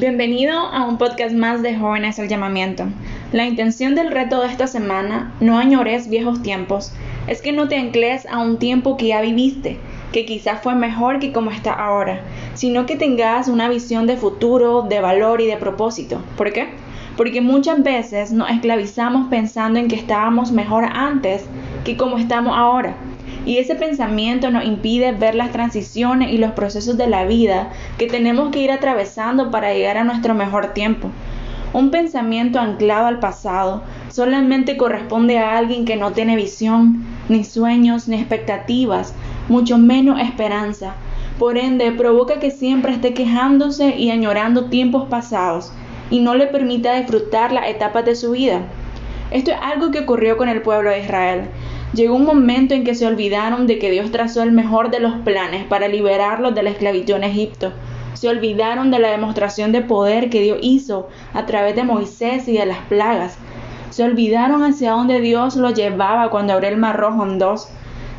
Bienvenido a un podcast más de Jóvenes al Llamamiento. La intención del reto de esta semana, no añores viejos tiempos, es que no te ancles a un tiempo que ya viviste, que quizás fue mejor que como está ahora, sino que tengas una visión de futuro, de valor y de propósito. ¿Por qué? Porque muchas veces nos esclavizamos pensando en que estábamos mejor antes que como estamos ahora. Y ese pensamiento nos impide ver las transiciones y los procesos de la vida que tenemos que ir atravesando para llegar a nuestro mejor tiempo. Un pensamiento anclado al pasado solamente corresponde a alguien que no tiene visión, ni sueños, ni expectativas, mucho menos esperanza. Por ende, provoca que siempre esté quejándose y añorando tiempos pasados y no le permita disfrutar las etapas de su vida. Esto es algo que ocurrió con el pueblo de Israel. Llegó un momento en que se olvidaron de que Dios trazó el mejor de los planes para liberarlos de la esclavitud en Egipto. Se olvidaron de la demostración de poder que Dios hizo a través de Moisés y de las plagas. Se olvidaron hacia dónde Dios los llevaba cuando abrió el mar rojo en dos.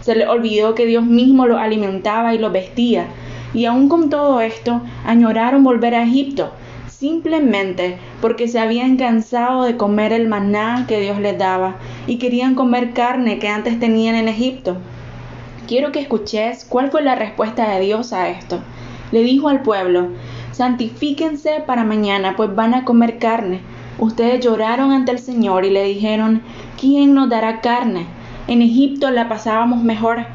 Se les olvidó que Dios mismo los alimentaba y los vestía. Y aún con todo esto, añoraron volver a Egipto, simplemente porque se habían cansado de comer el maná que Dios les daba y querían comer carne que antes tenían en Egipto. Quiero que escuches cuál fue la respuesta de Dios a esto. Le dijo al pueblo, santifíquense para mañana, pues van a comer carne. Ustedes lloraron ante el Señor y le dijeron, ¿quién nos dará carne? En Egipto la pasábamos mejor.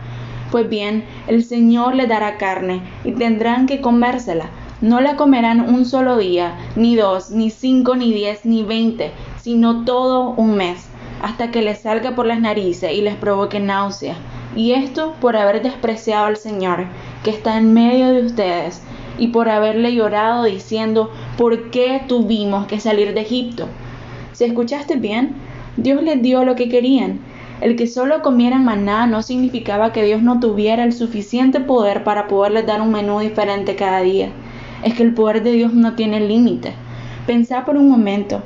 Pues bien, el Señor les dará carne y tendrán que comérsela no la comerán un solo día, ni dos, ni cinco, ni diez, ni veinte, sino todo un mes, hasta que les salga por las narices y les provoque náusea. Y esto por haber despreciado al Señor, que está en medio de ustedes, y por haberle llorado diciendo, ¿por qué tuvimos que salir de Egipto? Si escuchaste bien, Dios les dio lo que querían. El que solo comieran maná no significaba que Dios no tuviera el suficiente poder para poderles dar un menú diferente cada día es que el poder de Dios no tiene límite. Pensá por un momento,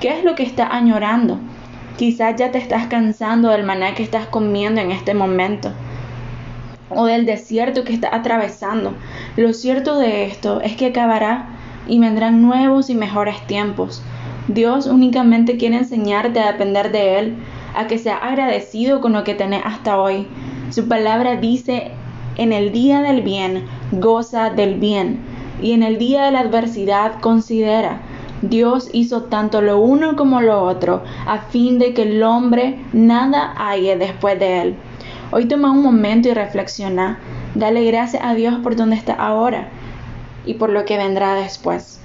¿qué es lo que estás añorando? Quizás ya te estás cansando del maná que estás comiendo en este momento o del desierto que estás atravesando. Lo cierto de esto es que acabará y vendrán nuevos y mejores tiempos. Dios únicamente quiere enseñarte a depender de Él, a que seas agradecido con lo que tenés hasta hoy. Su palabra dice, en el día del bien, goza del bien y en el día de la adversidad considera, Dios hizo tanto lo uno como lo otro, a fin de que el hombre nada haya después de él. Hoy toma un momento y reflexiona. Dale gracias a Dios por donde está ahora y por lo que vendrá después.